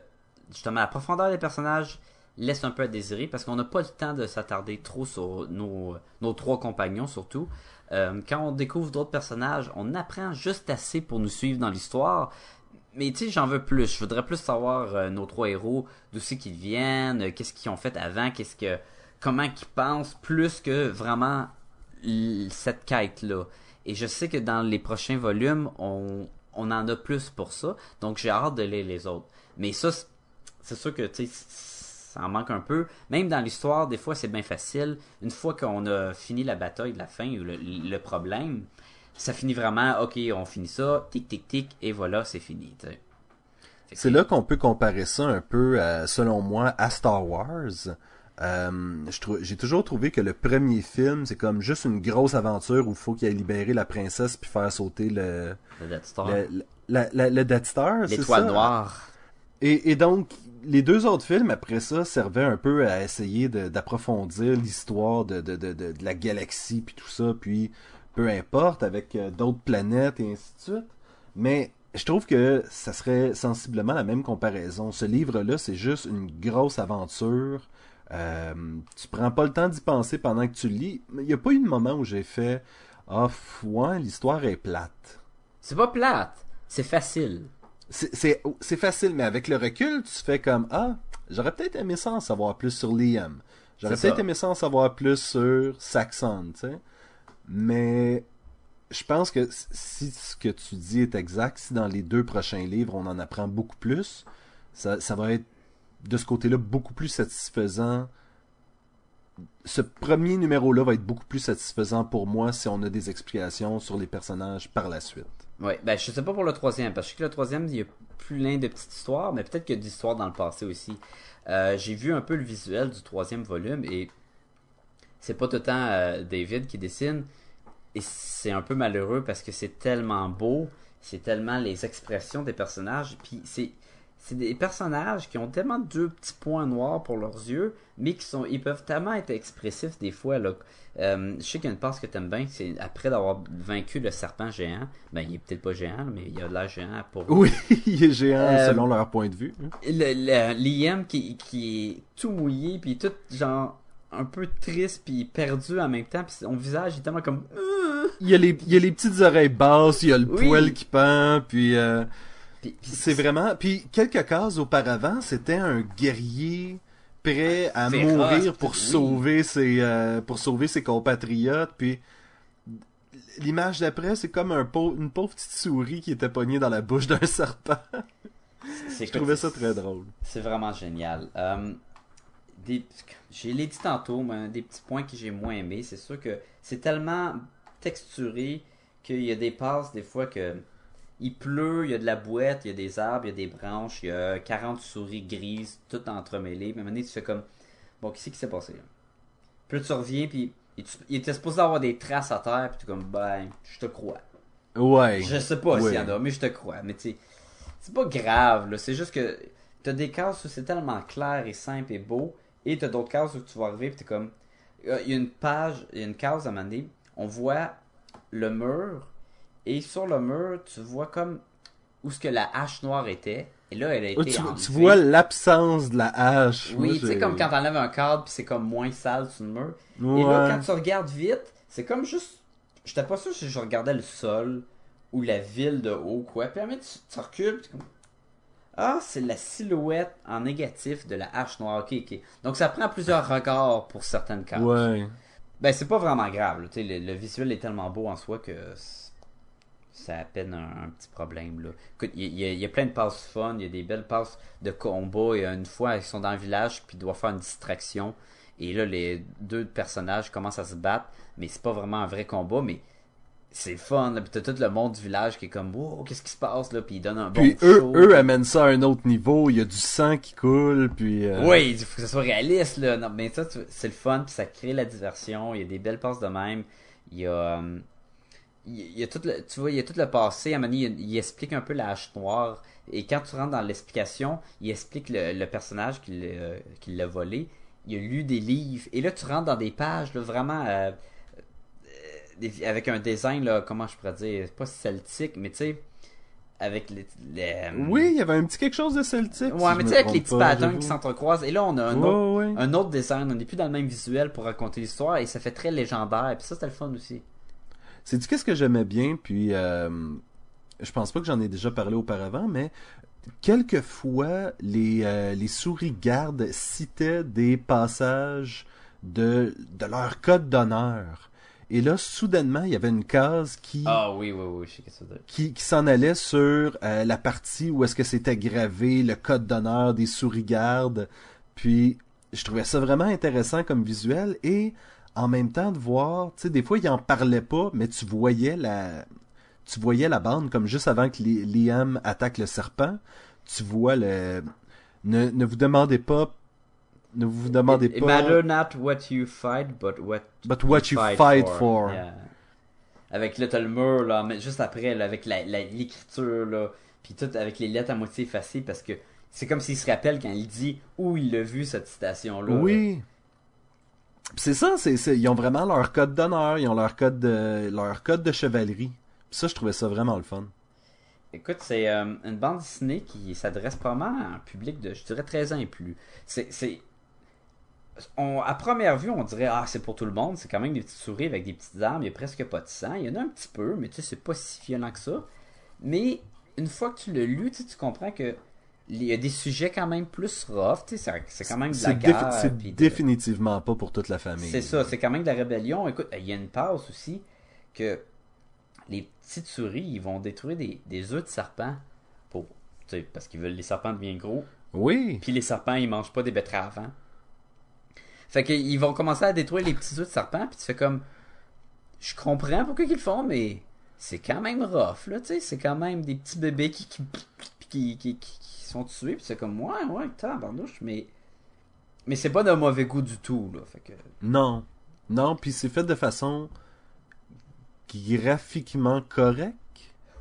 Justement, la profondeur des personnages laisse un peu à désirer parce qu'on n'a pas le temps de s'attarder trop sur nos, nos trois compagnons, surtout. Euh, quand on découvre d'autres personnages, on apprend juste assez pour nous suivre dans l'histoire. Mais tu sais, j'en veux plus. Je voudrais plus savoir euh, nos trois héros, d'où c'est qu'ils viennent, euh, qu'est-ce qu'ils ont fait avant, qu'est-ce que, comment qu'ils pensent, plus que vraiment cette quête-là. Et je sais que dans les prochains volumes, on, on en a plus pour ça. Donc j'ai hâte de lire les autres. Mais ça, c'est- sûr que tu ça en manque un peu. Même dans l'histoire, des fois, c'est bien facile. Une fois qu'on a fini la bataille de la fin ou le, le problème, ça finit vraiment, ok, on finit ça, tic, tic, tic, et voilà, c'est fini. C'est là qu'on peut comparer ça un peu, selon moi, à Star Wars. Euh, J'ai toujours trouvé que le premier film, c'est comme juste une grosse aventure où il faut qu'il aille libérer la princesse puis faire sauter le, le Death Star. le, la- la- le Death Star. c'est L'étoile noire. Et, donc, les deux autres films, après ça, servaient un peu à essayer d'approfondir l'histoire de, de, de, de, la galaxie, puis tout ça, puis peu importe, avec euh, d'autres planètes et ainsi de suite. Mais je trouve que ça serait sensiblement la même comparaison. Ce livre-là, c'est juste une grosse aventure. Euh, tu prends pas le temps d'y penser pendant que tu lis. Il n'y a pas eu de moment où j'ai fait Ah, f- ouais, l'histoire est plate. C'est pas plate, c'est facile. C'est- facile, mais avec le recul, tu fais comme Ah, j'aurais peut-être aimé ça en savoir plus sur Liam. J'aurais peut-être aimé ça en savoir plus sur Saxon, tu sais. Mais je pense que si ce que tu dis est exact, si dans les deux prochains livres on en apprend beaucoup plus, ça, ça va être de ce côté-là beaucoup plus satisfaisant. Ce premier numéro-là va être beaucoup plus satisfaisant pour moi si on a des explications sur les personnages par la suite. Ouais, ben je sais pas pour le troisième, parce que le troisième, il y a plein de petites histoires, mais peut-être qu'il y a dans le passé aussi. Euh, J'ai vu un peu le visuel du troisième volume et c'est pas tout le temps euh, David qui dessine et c'est un peu malheureux parce que c'est tellement beau, c'est tellement les expressions des personnages, puis c'est c'est des personnages qui ont tellement deux petits points noirs pour leurs yeux, mais qui sont ils peuvent tellement être expressifs des fois là. Euh, je sais qu'il y a une passe que t'aimes bien, c'est après d'avoir vaincu le serpent géant, ben il est peut-être pas géant, mais il a de l'air géant pour Oui, il est géant Euh, selon leur point de vue. hein. le, Liam qui, qui est tout mouillé puis tout genre un peu triste puis perdu en même temps puis son visage est tellement comme Euh, Il y, a les, il y a les petites oreilles basses, il y a le Oui. poil qui pend, puis euh, c'est vraiment... Puis quelques cases auparavant, c'était un guerrier prêt à Féroce, mourir pour oui. sauver ses euh, pour sauver ses compatriotes, puis l'image d'après, c'est comme un une pauvre petite souris qui était pognée dans la bouche d'un serpent. c'est Je trouvais ça très drôle. C'est vraiment génial. Euh, des, j'ai l'ai dit tantôt, mais des petits points que j'ai moins aimés. C'est sûr que c'est tellement texturé qu'il y a des passes des fois que il pleut, il y a de la boîte, il y a des arbres, il y a des branches, il y a 40 souris grises, toutes entremêlées. Mais à un moment donné, tu fais comme bon, qu'est-ce qui s'est passé là? Puis là, tu reviens, puis il, était supposé avoir des traces à terre, puis tu es comme ben, je te crois. Ouais. Je sais pas Ouais. s'il y en a, mais je te crois. Mais tu sais, c'est pas grave, là. C'est juste que t'as des cases où c'est tellement clair et simple et beau, et t'as d'autres cases où tu vas arriver, pis t'es comme. euh, Il y a une page, il y a une case à un moment donné, on voit le mur, et sur le mur, tu vois comme où ce que la hache noire était, et là, elle a été. Oh, tu, tu vois l'absence de la hache. Oui, tu sais, comme quand t'enlèves un cadre, puis c'est comme moins sale sur le mur. Ouais. Et là, quand tu regardes vite, c'est comme juste. J'étais pas sûr si je regardais le sol ou la ville de haut, quoi. Puis après, tu, tu recules, puis comme. Ah, c'est la silhouette en négatif de la hache noire. Ok, ok. Donc ça prend plusieurs regards pour certaines cartes. Ouais. Ben, c'est pas vraiment grave. là. Le visuel est tellement beau en soi que c'est- c'est à peine un, un petit problème. Là. Écoute, il y, y a- y a plein de passes fun, il y a des belles passes de combat. Et une fois, ils sont dans le village, puis ils doivent faire une distraction. Et là, les deux personnages commencent à se battre, mais c'est pas vraiment un vrai combat, mais c'est fun. Là. Puis t'as tout le monde du village qui est comme, wow, qu'est-ce qui se passe là? Puis ils donnent un bon Puis eux, show. eux amènent ça à un autre niveau. Il y a du sang qui coule, puis... euh, Oui, il faut que ça soit réaliste, là. Non, mais ça, c'est le fun, puis ça crée la diversion. Il y a des belles passes de même. Il y a. euh, il y a- il y a tout le, tu vois, il y a tout le passé. À un moment donné, il, il explique un peu la hache noire. Et quand tu rentres dans l'explication, il explique le, le personnage qui l'a volé. Il a lu des livres. Et là, tu rentres dans des pages, là, vraiment. euh, euh, des- avec un design, là, comment je pourrais dire, pas celtique, mais tu sais, avec les. les- Oui, il y avait un petit quelque chose de celtique. Ouais, si mais tu sais, avec les petits patterns qui s'entrecroisent. Et là, on a un, Ouais, autre, ouais. un autre design. On n'est plus dans le même visuel pour raconter l'histoire. Et ça fait très légendaire. Puis ça, c'était le fun aussi. C'est du qu'est-ce que j'aimais bien, puis euh, je pense pas que j'en ai déjà parlé auparavant, mais quelquefois les, euh, les souris gardes citaient des passages de, de leur code d'honneur. Et là, soudainement, il y avait une case qui, Ah oui, oui, oui, je sais que qui s'en allait sur euh, la partie où est-ce que c'était gravé le code d'honneur des souris gardes. Puis je trouvais ça vraiment intéressant comme visuel et en même temps de voir, tu sais, des fois il en parlait pas, mais tu voyais la, tu voyais la bande comme juste avant que Li- Liam attaque le serpent. Tu vois le, ne, ne vous demandez pas, ne vous demandez It, it pas. matter not what you fight, but what, But what you fight for. Yeah. Avec là, t'as le mur, là, mais juste après, là, avec la- la- l'écriture, là. Puis tout avec les lettres à moitié effacées parce que c'est comme s'il se rappelle quand il dit où il a vu cette citation-là. Oui. C'est ça, c'est, ils ont vraiment leur code d'honneur, ils ont leur code de, leur code de chevalerie. Puis ça, je trouvais ça vraiment le fun. Écoute, c'est euh, une bande dessinée qui s'adresse probablement à un public de, je dirais, 13 ans et plus. C'est, à première vue, on dirait, ah, c'est pour tout le monde. C'est quand même des petites souris avec des petites armes. Il n'y a presque pas de sang. Il y en a un petit peu, mais tu sais, c'est pas si violent que ça. Mais une fois que tu l'as lu, tu comprends que il y a des sujets quand même plus rough. Tu sais, c'est- quand même de la guerre. c'est de- définitivement pas pour toute la famille. c'est ça, c'est quand même de la rébellion. Écoute, il y a une passe aussi que les petites souris, ils vont détruire des, des œufs de serpents pour, tu sais, parce qu'ils veulent les serpents deviennent gros. Oui. Puis les serpents, ils mangent pas des betteraves. Hein? Fait qu'ils vont commencer à détruire les petits œufs de serpents, puis tu fais comme, je comprends pourquoi ils le font, mais c'est quand même rough, là, tu sais, c'est quand même des petits bébés qui qui, qui, qui, qui- qui sont tués, puis c'est comme, ouais, ouais, tabarnouche, mais mais c'est pas de mauvais goût du tout, là, fait que... Non. Non, puis c'est fait de façon graphiquement correcte.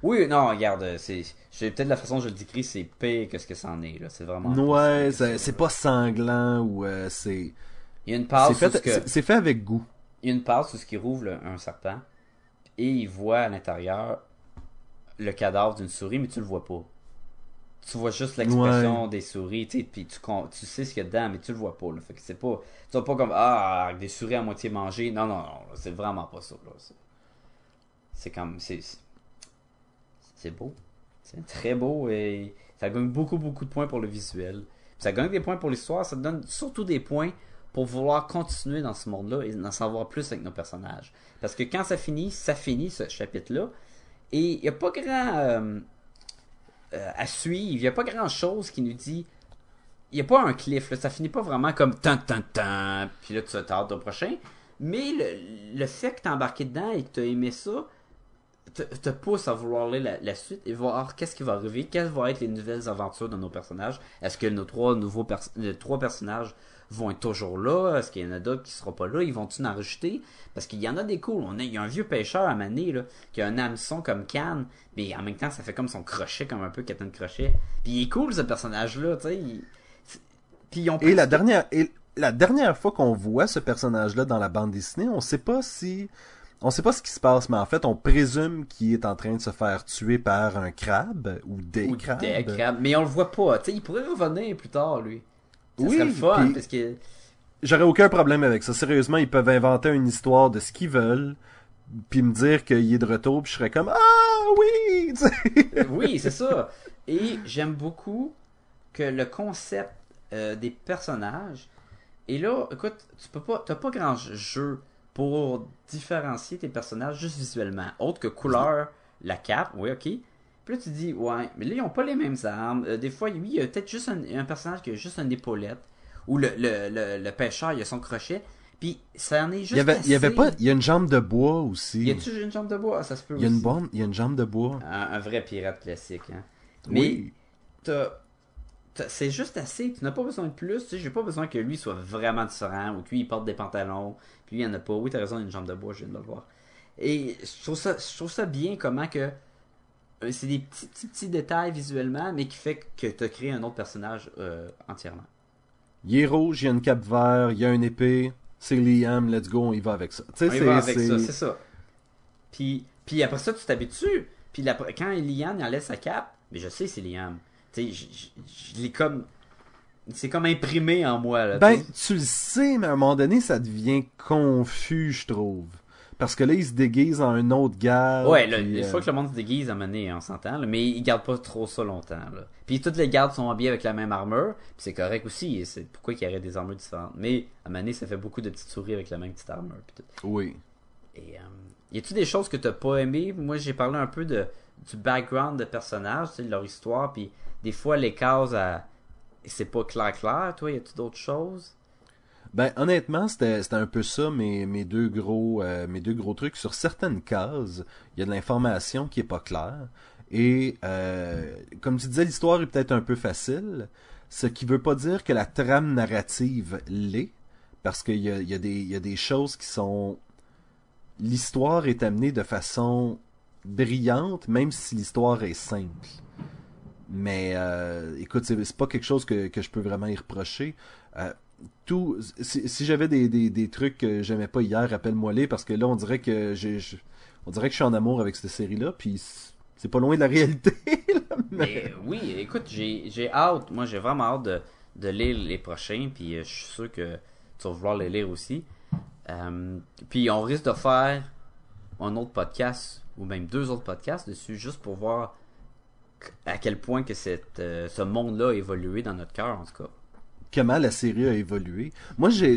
Oui, non, regarde, c'est peut-être la façon dont je le décris, c'est pire que ce que c'en est là, c'est vraiment. Ouais, c'est- pas sanglant ou euh, c'est. Il y a une C'est fait, que- c'est, c'est fait avec goût. il y a une passe où ce qui rouvre un serpent et il voit à l'intérieur le cadavre d'une souris, mais tu le vois pas. Tu vois juste l'expression des souris, tu sais, puis tu, con- tu sais ce qu'il y a dedans, mais tu le vois pas. Là. Fait que c'est pas, tu vois pas comme ah des souris à moitié mangées. Non, non, non, c'est vraiment pas ça. là. C'est- comme, c'est, c'est- beau, c'est très beau et ça gagne beaucoup beaucoup de points pour le visuel. Ça gagne des points pour l'histoire, ça te donne surtout des points pour vouloir continuer dans ce monde-là et d'en savoir plus avec nos personnages. Parce que quand ça finit, ça finit ce chapitre-là. Et il n'y a pas grand euh, euh, à suivre, il n'y a pas grand chose qui nous dit. Il n'y a pas un cliff, là. ça finit pas vraiment comme tan tan tan, puis là tu t'attardes au prochain. Mais le, le fait que tu embarqué dedans et que tu as aimé ça, te, pousse à vouloir lire la, suite et voir qu'est-ce qui va arriver, quelles vont être les nouvelles aventures de nos personnages. Est-ce que nos trois nouveaux trois personnages vont être toujours là? Est-ce qu'il y en a d'autres qui seront pas là? Ils vont-ils en rajouter? Parce qu'il y en a des cools. On a, il y a un vieux pêcheur à Mané, là, qui a un hameçon comme canne, mais en même temps, ça fait comme son crochet, comme un peu Captain Crochet. Puis il est cool, ce personnage-là, tu sais. il- Puis ils ont Et la dernière, et la dernière fois qu'on voit ce personnage-là dans la bande dessinée, on sait pas si, on sait pas ce qui se passe, mais en fait, on présume qu'il est en train de se faire tuer par un crabe ou des ou crabes. des crabes. Mais on le voit pas, tu sais. Il pourrait revenir plus tard, lui. Ça Oui, serait le fun, puis- parce que... J'aurais aucun problème avec ça. Sérieusement, ils peuvent inventer une histoire de ce qu'ils veulent, puis me dire qu'il est de retour, puis je serais comme ah oui, oui, c'est ça. Et j'aime beaucoup que le concept euh, des personnages. Et là, écoute, tu peux pas, t'as pas grand jeu pour différencier tes personnages juste visuellement, autre que couleur, la cape, oui, ok. Puis là, tu dis, ouais, mais là, ils ont pas les mêmes armes. Euh, des fois, oui, il y a peut-être juste un, un personnage qui a juste une épaulette. Ou le, le, le, le pêcheur, il a son crochet. Puis ça en est juste. Il y avait, il y avait assez. pas, il y a une jambe de bois aussi. Y a-tu une jambe de bois? Ah, Ça se peut Il y a une aussi. bonne, il y a une jambe de bois. Un, un vrai pirate classique. Hein. Mais Oui. t'as- c'est juste assez. Tu n'as pas besoin de plus. Tu sais, j'ai pas besoin que lui soit vraiment différent ou que lui il porte des pantalons. Puis lui il en a pas. Oui, t'as raison, il a une jambe de bois, je viens de le voir. Et je trouve ça, je trouve ça bien comment que c'est des petits, petits, petits détails visuellement, mais qui fait que t'as créé un autre personnage euh, entièrement. Il est rouge, il y a une cape vert, il y a une épée. C'est Liam, let's go, on y va avec ça. Tu sais, On y c'est, va avec ça, c'est ça. Puis, puis après ça, tu t'habitues. Puis la- quand Liam il enlève sa cape, mais je sais c'est Liam. Tu sais, je- je je l'ai comme. C'est comme imprimé en moi, là. Ben, tu tu le sais, mais à un moment donné, ça devient confus, je trouve. Parce que là, il se déguise en un autre gars. Ouais, là, puis, une euh, fois que le monde se déguise à mener, on s'entend, mais ils gardent pas trop ça longtemps. Là. Puis toutes les gardes sont habillés avec la même armure, puis c'est correct aussi, et c'est pourquoi il y aurait des armures différentes. Mais à mener, ça fait beaucoup de petites souris avec la même petite armure. puis tout. Oui. Et euh, y a-tu des choses que t'as pas aimé Moi, j'ai parlé un peu de du background de personnages, tu sais, de leur histoire, puis des fois les cases, à... c'est pas clair clair. Toi, y a-tu d'autres choses? Ben, honnêtement, c'était un peu ça, mes, mes, deux gros, euh, mes deux gros trucs. Sur certaines cases, il y a de l'information qui est pas claire. Et, euh, comme tu disais, l'histoire est peut-être un peu facile, ce qui veut pas dire que la trame narrative l'est, parce qu'il y a, y, a y a des choses qui sont... L'histoire est amenée de façon brillante, même si l'histoire est simple. Mais euh, écoute, c'est pas quelque chose que, que je peux vraiment y reprocher. Euh, tout, si, si j'avais des, des, trucs que j'aimais pas hier, rappelle-moi les parce que là on dirait que j'ai, on dirait que je suis en amour avec cette série-là, puis c'est- pas loin de la réalité. mais- oui, écoute, j'ai j'ai hâte. Moi, j'ai vraiment hâte de, de lire les prochains. Puis euh, je suis sûr que tu vas vouloir les lire aussi. Euh, puis on risque de faire un autre podcast ou même deux autres podcasts dessus juste pour voir à quel point que cette, euh, ce monde-là a évolué dans notre cœur en tout cas. Comment la série a évolué. Moi, j'ai,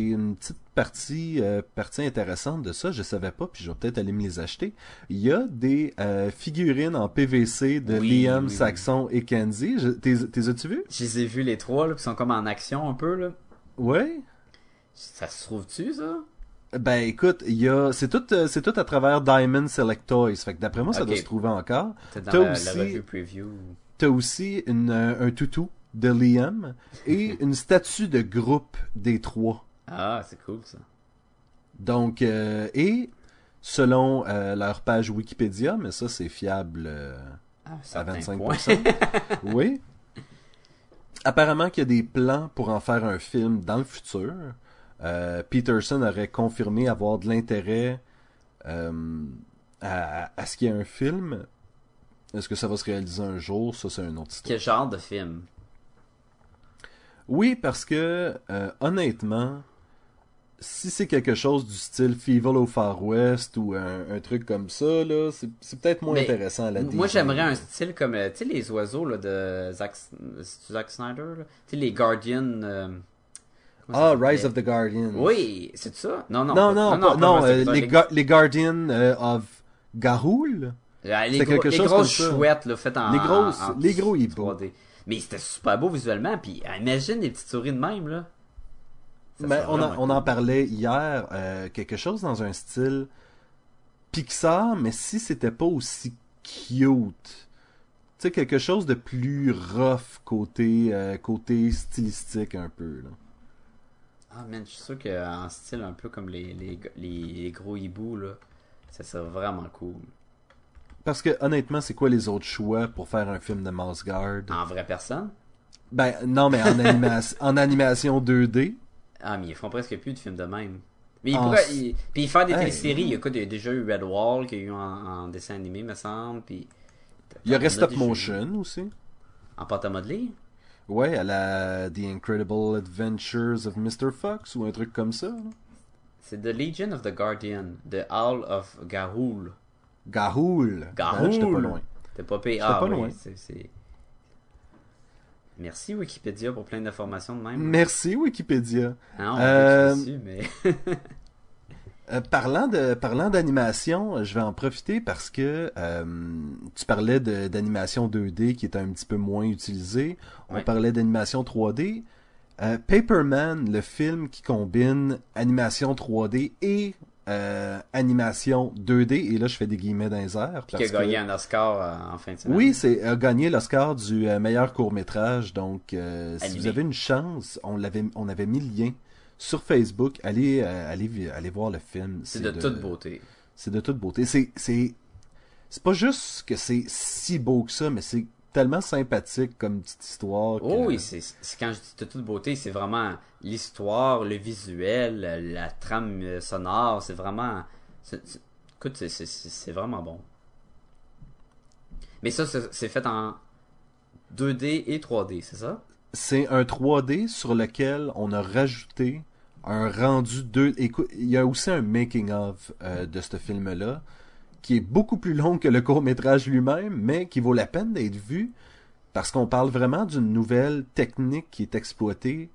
une petite partie, euh, partie intéressante de ça. Je savais pas, puis je vais peut-être aller me les acheter. Il y a des euh, figurines en PVC de Oui, Liam, oui, oui. Saxon et Kenzie. Je- T'es, as-tu vu? Je les ai vus les trois là, qui sont comme en action un peu là. Ouais. Ça se trouve-tu ça? Ben écoute, il y a, c'est tout, euh, c'est tout à travers Diamond Select Toys. Fait que d'après moi, ça doit se trouver encore. T'as aussi- la revue preview. T'as aussi une, un toutou de Liam et une statue de groupe des trois. Ah, c'est cool ça. Donc, euh, et selon euh, leur page Wikipédia, mais ça c'est fiable euh, Ah, à certains 25%. points. oui. Apparemment qu'il y a des plans pour en faire un film dans le futur. Peterson aurait confirmé avoir de l'intérêt à, à ce qu'il y ait un film. Est-ce que ça va se réaliser un jour? Ça, c'est un autre histoire. Quel genre de film? Oui, parce que euh, honnêtement, si c'est quelque chose du style Feeble au Far West ou un, un truc comme ça, là, c'est peut-être moins Mais intéressant à la Moi, j'aimerais un style comme, euh, tu sais, les oiseaux là, de Zack, Snyder? Tu sais, les Guardians. euh, Ah? Rise of the Guardian. Oui, c'est ça? Non, non. Non, pas- non, pas- non, euh, les, Ga- les Guardians euh, of Gahul? Ah, les, c'est quelque les chose grosses comme ça. chouettes là, faites en Les grosses- en- en les gros hiboux. 3D. Mais c'était super beau visuellement. Puis euh, imagine des petites souris de même là. Ça Mais serait on, on en parlait hier, euh, quelque chose dans un style Pixar, mais si c'était pas aussi cute. Tu sais, quelque chose de plus rough côté, euh, côté stylistique un peu. Là. Ah man, je suis sûr qu'en style un peu comme les, les, les, les gros hiboux là, ça serait vraiment cool. Parce que honnêtement, c'est quoi les autres choix pour faire un film de Mouse Guard? En vraie personne? Ben non, mais en, anima- en animation 2D. Ah, mais ils font presque plus de films de même. Mais c'est- ils- Puis faire des Hey. téléséries. Écoute, il y a déjà eu Red Wall, qu'il y a eu en, en dessin animé, me semble. Puis. Il y aurait a stop motion aussi. En pâte à modeler? Ouais, à la The Incredible Adventures of Mr. Fox ou un truc comme ça. C'est The Legion of the Guardian, The Owl of Gahul. Gahoul. Gahul. Ben, J'étais pas loin. T'es pas payé. Ah, pas oui, loin. Merci Wikipédia pour plein d'informations de même. Merci Wikipédia. Hein, on Euh, dessus, mais. Euh, parlant de parlant d'animation, euh, je vais en profiter parce que euh, tu parlais d'animation 2D qui est un petit peu moins utilisée. On Ouais. parlait d'animation 3D. Euh, Paperman, le film qui combine animation 3D et euh, animation 2D, et là je fais des guillemets dans les airs. Qui a que- gagné un Oscar euh, en fin de semaine. Oui, c'est a gagné l'Oscar du euh, meilleur court métrage. Donc, euh, si vous avez une chance, on l'avait, on avait mis le lien sur Facebook. Allez, allez, allez voir le film. C'est de, toute beauté. C'est de toute beauté. C'est, c'est, c'est pas juste que c'est si beau que ça, mais c'est tellement sympathique comme petite histoire. que- Oh oui, c'est quand je dis de toute beauté, c'est vraiment l'histoire, le visuel, la, trame sonore, c'est vraiment. écoute, c'est- vraiment bon. Mais ça, c'est c'est fait en 2D et 3D, c'est ça? C'est un 3D sur lequel on a rajouté un rendu 2. Écoute, il y a aussi un making of euh, de ce film-là qui est beaucoup plus long que le court métrage lui-même, mais qui vaut la peine d'être vu parce qu'on parle vraiment d'une nouvelle technique qui est exploitée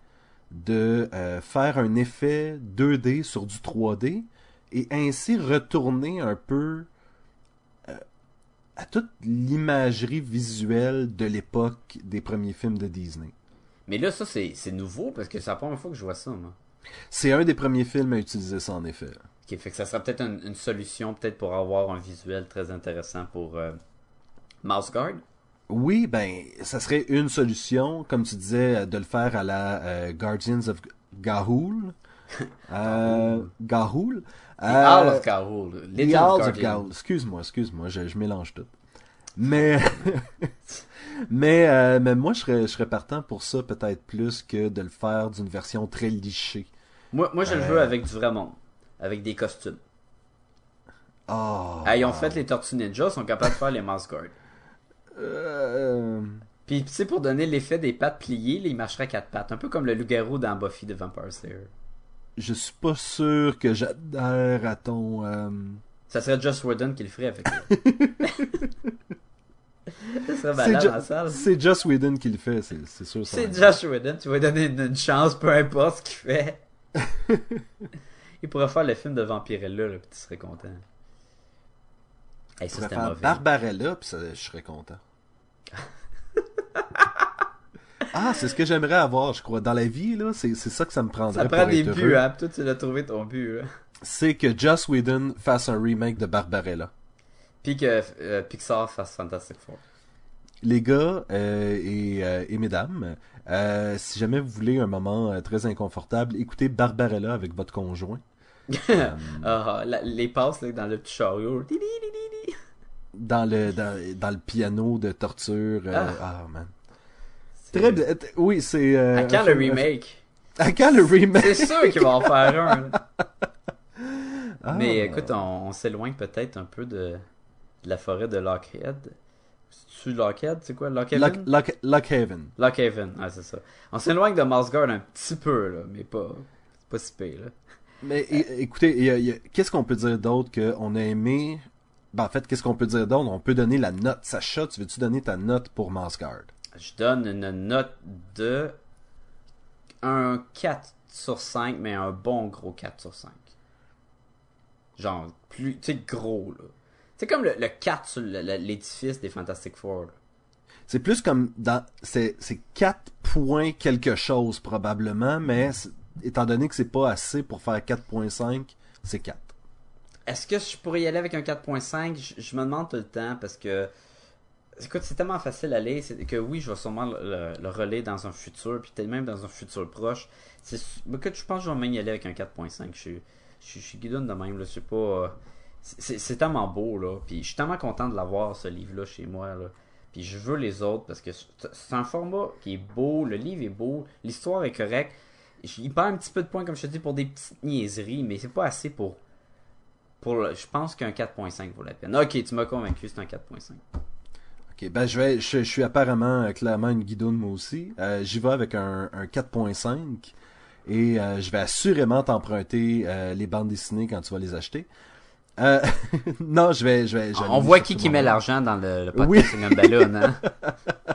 de euh, faire un effet 2D sur du 3D et ainsi retourner un peu euh, à toute l'imagerie visuelle de l'époque des premiers films de Disney. Mais là, ça, c'est c'est nouveau parce que c'est la première fois que je vois ça, moi. C'est un des premiers films à utiliser ça, en effet. Ok, fait que ça serait peut-être une, une solution, peut-être pour avoir un visuel très intéressant pour euh, Mouse Guard? Oui, ben, ça serait une solution, comme tu disais, euh, de le faire à la euh, Guardians of Gahul. Euh, Gahul. The Owl of Gahul. The Legend of. Gahul. Excuse-moi, excuse-moi, je, je mélange tout. Mais Mais, euh, mais moi, je serais, je serais partant pour ça peut-être plus que de le faire d'une version très lichée. Moi, moi je le veux avec du vrai monde. Avec des costumes. Oh. Ah, ils ont fait les Tortues Ninja, ils sont capables de faire les Mouse Guard. Euh, Puis, tu sais, pour donner l'effet des pattes pliées, là, il marcherait à quatre pattes. Un peu comme le loup-garou dans Buffy de Vampire Slayer. je suis pas sûr que j'adhère à ton... euh, Ça serait Joss Whedon qui le ferait avec ça. serait C'est malade Jo- dans la salle. C'est Joss Whedon qui le fait, c'est c'est sûr. C'est va. Josh Whedon, tu vas lui donner une, une chance, peu importe ce qu'il fait. il pourrait faire le film de Vampirella, là, puis tu serais content. Hey, ça c'était mauvais. Barbarella, puis ça, je serais content. ah, c'est ce que j'aimerais avoir, je crois. Dans la vie, là, c'est c'est ça que ça me prendrait Ça pour prend des être buts, heureux. hein. Toi, tu l'as trouvé ton but, là. C'est que Joss Whedon fasse un remake de Barbarella. Puis que euh, Pixar fasse Fantastic Four. Les gars euh, et, euh, et mesdames, si jamais vous voulez un moment très inconfortable, écoutez Barbarella avec votre conjoint. Euh, Ah, la- les passes là, dans le petit chariot. Dans le dans, dans le piano de torture. euh, Ah. ah. man. Très bien. Oui, c'est. euh, À quand le remake? À quand le remake? C'est sûr qu'il va en faire un. Ah. Mais écoute, on, on s'éloigne peut-être un peu de, de la forêt de Lockheed. C'est-tu Lockheed? C'est quoi Lockhaven? Lock, Lock, Lockhaven. Lockhaven, ah, c'est ça. On s'éloigne de Mossguard un petit peu, là, mais pas, pas si pire, là. Mais é- écoutez, qu'est-ce qu'on peut dire d'autre qu'on a aimé? Ben, en fait, qu'est-ce qu'on peut dire d'autre? On peut donner la note. Sacha, tu veux-tu donner ta note pour Mansgard Je donne une note de un 4 sur 5, mais un bon gros 4 sur 5. Genre, plus, tu sais, gros, là. C'est comme le, le 4 sur l'édifice des Fantastic Four. C'est plus comme dans. C'est c'est 4 points quelque chose, probablement, mais étant donné que c'est pas assez pour faire 4.5, c'est 4. Est-ce que je pourrais y aller avec un 4.5 je, je me demande tout le temps parce que. Écoute, c'est tellement facile à aller c'est que oui, je vais sûrement le, le- relayer dans un futur, puis peut-être même dans un futur proche. C'est, écoute, je pense que je vais même y aller avec un 4.5. Je je, je suis guidonne de même, là. Sais pas. c'est, c'est- c'est tellement beau, là. Puis je suis tellement content de l'avoir, ce livre-là, chez moi. Puis je veux les autres parce que c'est c'est un format qui est beau, le livre est beau, l'histoire est correcte. Il perd un petit peu de points, comme je te dis, pour des petites niaiseries, mais c'est pas assez pour pour le- je pense qu'un 4.5 vaut la peine. Ok, tu m'as convaincu, c'est un 4.5. Ok, ben je vais, je, je suis apparemment euh, clairement une guidoune moi aussi. Euh, J'y vais avec un, un 4.5 et euh, je vais assurément t'emprunter les bandes dessinées quand tu vas les acheter. Euh, non, je vais, je vais. je On voit qui qui met l'argent dans le, le podcast Oui. Balloon, hein?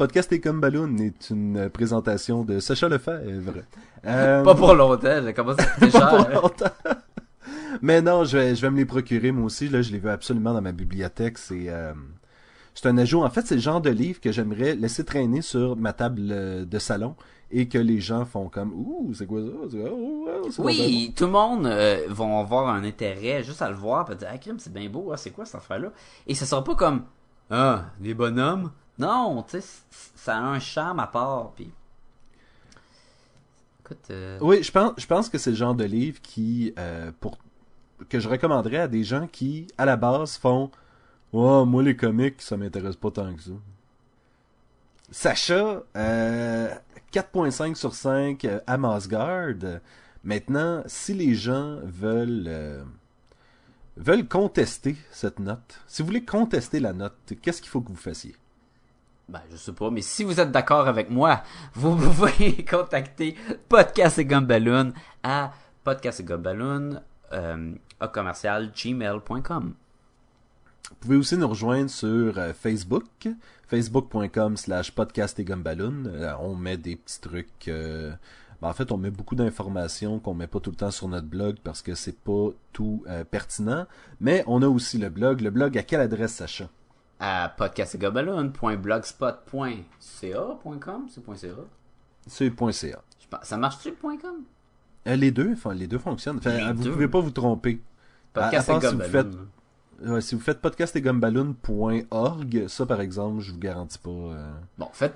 Podcast et comme Balloon est une présentation de Sacha Lefebvre. Euh, Pas pour longtemps, j'ai commencé à coûter pas pour longtemps. Mais non, je vais, je vais me les procurer moi aussi. Là, je les veux absolument dans ma bibliothèque. C'est, euh, c'est un ajout. En fait, c'est le genre de livre que j'aimerais laisser traîner sur ma table euh, de salon et que les gens font comme ouh, c'est quoi ça? Oh, oh, Oui, tout le monde euh, vont avoir un intérêt juste à le voir, puis dire ah crime c'est bien beau, ah, c'est quoi cette affaire là Et ça sera pas comme ah des bonhommes. Non, tu sais, ça a un charme à part, puis écoute, euh, Oui, je pense, je pense que c'est le genre de livre qui, euh, pour que je recommanderais à des gens qui, à la base, font Oh, moi, les comics, ça m'intéresse pas tant que ça. Sacha, euh, 4.5 sur 5 euh, à Masgard. Maintenant, si les gens veulent euh, veulent contester cette note, si vous voulez contester la note, qu'est-ce qu'il faut que vous fassiez? Ben, je sais pas, mais si vous êtes d'accord avec moi, vous pouvez contacter Podcast et Gumballoon à podcast euh, gmail.com. Vous pouvez aussi nous rejoindre sur euh, Facebook, facebook.com slash podcast et gumballoon. Euh, on met des petits trucs... ben, en fait, on met beaucoup d'informations qu'on met pas tout le temps sur notre blog parce que c'est pas tout pertinent. Mais on a aussi le blog. Le blog à quelle adresse, Sacha? À podcastgumballoon.blogspot.ca.com, c'est .ca. C'est .ca. Ça marche-tu .com? Euh, les deux, enfin, les deux fonctionnent. Enfin, Les vous deux. pouvez pas vous tromper. Podcast à et part si vous Gumballoon. Ouais, si vous faites podcast et gumballoon.org, ça par exemple, je vous garantis pas. euh, Bon, faites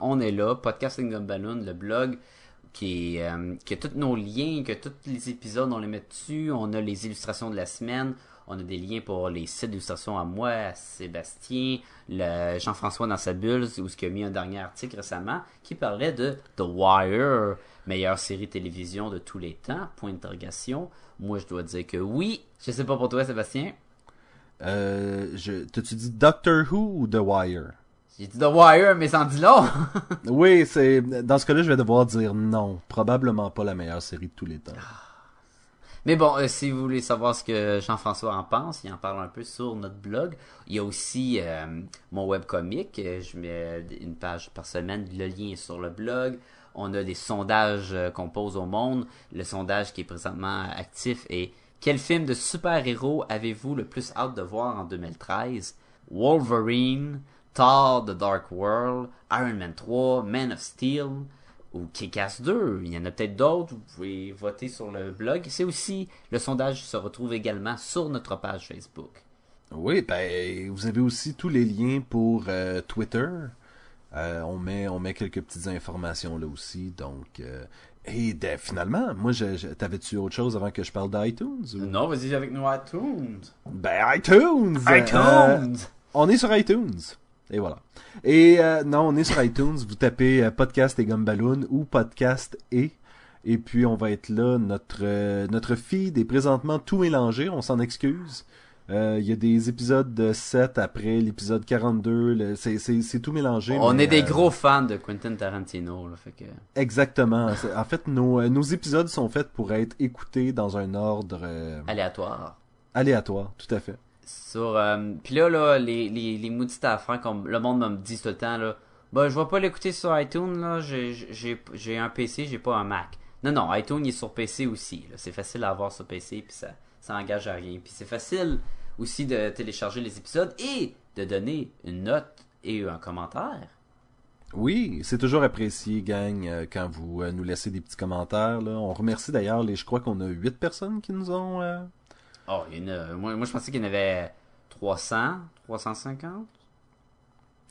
on est là, Podcast et Gumballoon, le blog qui, est, euh, qui a tous nos liens, que tous les épisodes, on les met dessus, on a les illustrations de la semaine, On a des liens pour les sites d'illustration à moi, à Sébastien, le Jean-François dans sa bulle, où ce qui a mis un dernier article récemment qui parlait de The Wire, meilleure série télévision de tous les temps. Point d'interrogation. Moi, je dois dire que oui. Je sais pas pour toi, Sébastien. Euh, je, t'as-tu dit Doctor Who ou The Wire? J'ai dit The Wire, mais sans dit long. Oui, c'est dans ce cas-là, je vais devoir dire non. Probablement pas la meilleure série de tous les temps. Mais bon, euh, si vous voulez savoir ce que Jean-François en pense, il en parle un peu sur notre blog. Il y a aussi euh, mon webcomic. Euh, Je mets une page par semaine. Le lien est sur le blog. On a des sondages qu'on pose au monde. Le sondage qui est présentement actif est Quel film de super-héros avez-vous le plus hâte de voir en 2013 Wolverine, Thor The Dark World, Iron Man 3, Man of Steel ou Kick-Ass 2. Il y en a peut-être d'autres. Vous pouvez voter sur le blog. C'est aussi, le sondage se retrouve également sur notre page Facebook. Oui, ben vous avez aussi tous les liens pour euh, Twitter. Euh, on met on met quelques petites informations là aussi. Donc euh, et ben, finalement, moi, je, je- t'avais-tu autre chose avant que je parle d'iTunes ou- Non, vas-y avec nous iTunes. Ben iTunes. ITunes. on est sur iTunes. Et voilà. Et euh, non, on est sur iTunes. Vous tapez euh, podcast et Gumballoon ou podcast et. Et puis on va être là. Notre euh, notre feed est présentement tout mélangé. On s'en excuse. Euh, Il y a des épisodes de 7 après l'épisode 42. le- C'est c'est- c'est tout mélangé. On mais, est des gros fans de Quentin Tarantino, là, fait que... Exactement. En fait, nos, nos épisodes sont faits pour être écoutés dans un ordre aléatoire. aléatoire. Tout à fait. Sur, euh, puis là, là, les, les, les maudites comme le monde me dit tout le temps, là, bah, je vais pas l'écouter sur iTunes, là, j'ai, un PC, j'ai pas un Mac. Non, non, iTunes, il est sur PC aussi. C'est facile à avoir sur PC, puis ça, ça engage à rien. Puis c'est facile aussi de télécharger les épisodes et de donner une note et un commentaire. Oui, c'est toujours apprécié, gang, euh, quand vous euh, nous laissez des petits commentaires. Là. On remercie d'ailleurs les. Je crois qu'on a huit personnes qui nous ont. Oh, il y en a, moi, moi, je pensais qu'il y en avait 300, 350.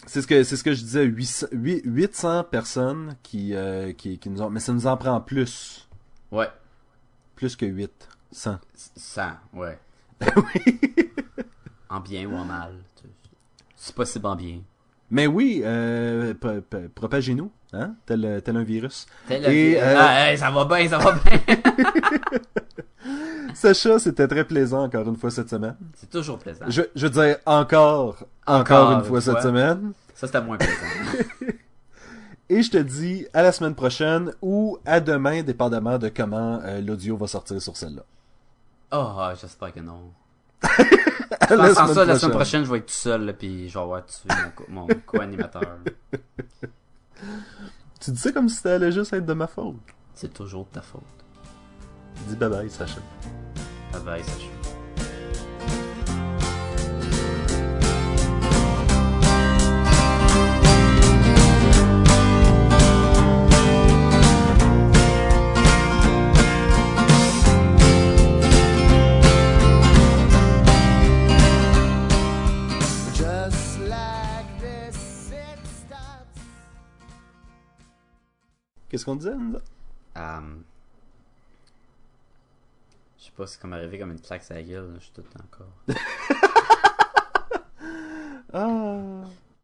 C'est ce que c'est ce que je disais. 800, huit- 800 personnes qui, euh, qui qui nous ont. Mais ça nous en prend plus, Ouais, plus que 8. 100. 100, ouais. en bien ou en mal. C'est possible en bien. Mais oui, euh, propagez-nous, hein, tel, tel un virus. Tel Et, euh, Ah, hey, ça va bien, ça va bien. Sacha, c'était très plaisant encore une fois cette semaine. C'est toujours plaisant. Je, je veux dire encore, encore, une fois cette semaine. Ça, c'était moins plaisant. Et je te dis à la semaine prochaine ou à demain, dépendamment de comment euh, l'audio va sortir sur celle-là. oh, j'espère que non. Je pense en ça, la semaine prochaine. je vais être tout seul, là, puis je vais avoir tué mon, co- mon co-animateur. Tu dis ça comme si ça allait juste être de ma faute. C'est toujours de ta faute. Dis bye bye, Sacha. Bye bye, Sacha. Just like this, it starts. Qu'est-ce qu'on disait, nous? Um, je sais pas, c'est comme arrivé comme une claque à gueule, je suis tout encore. Ah.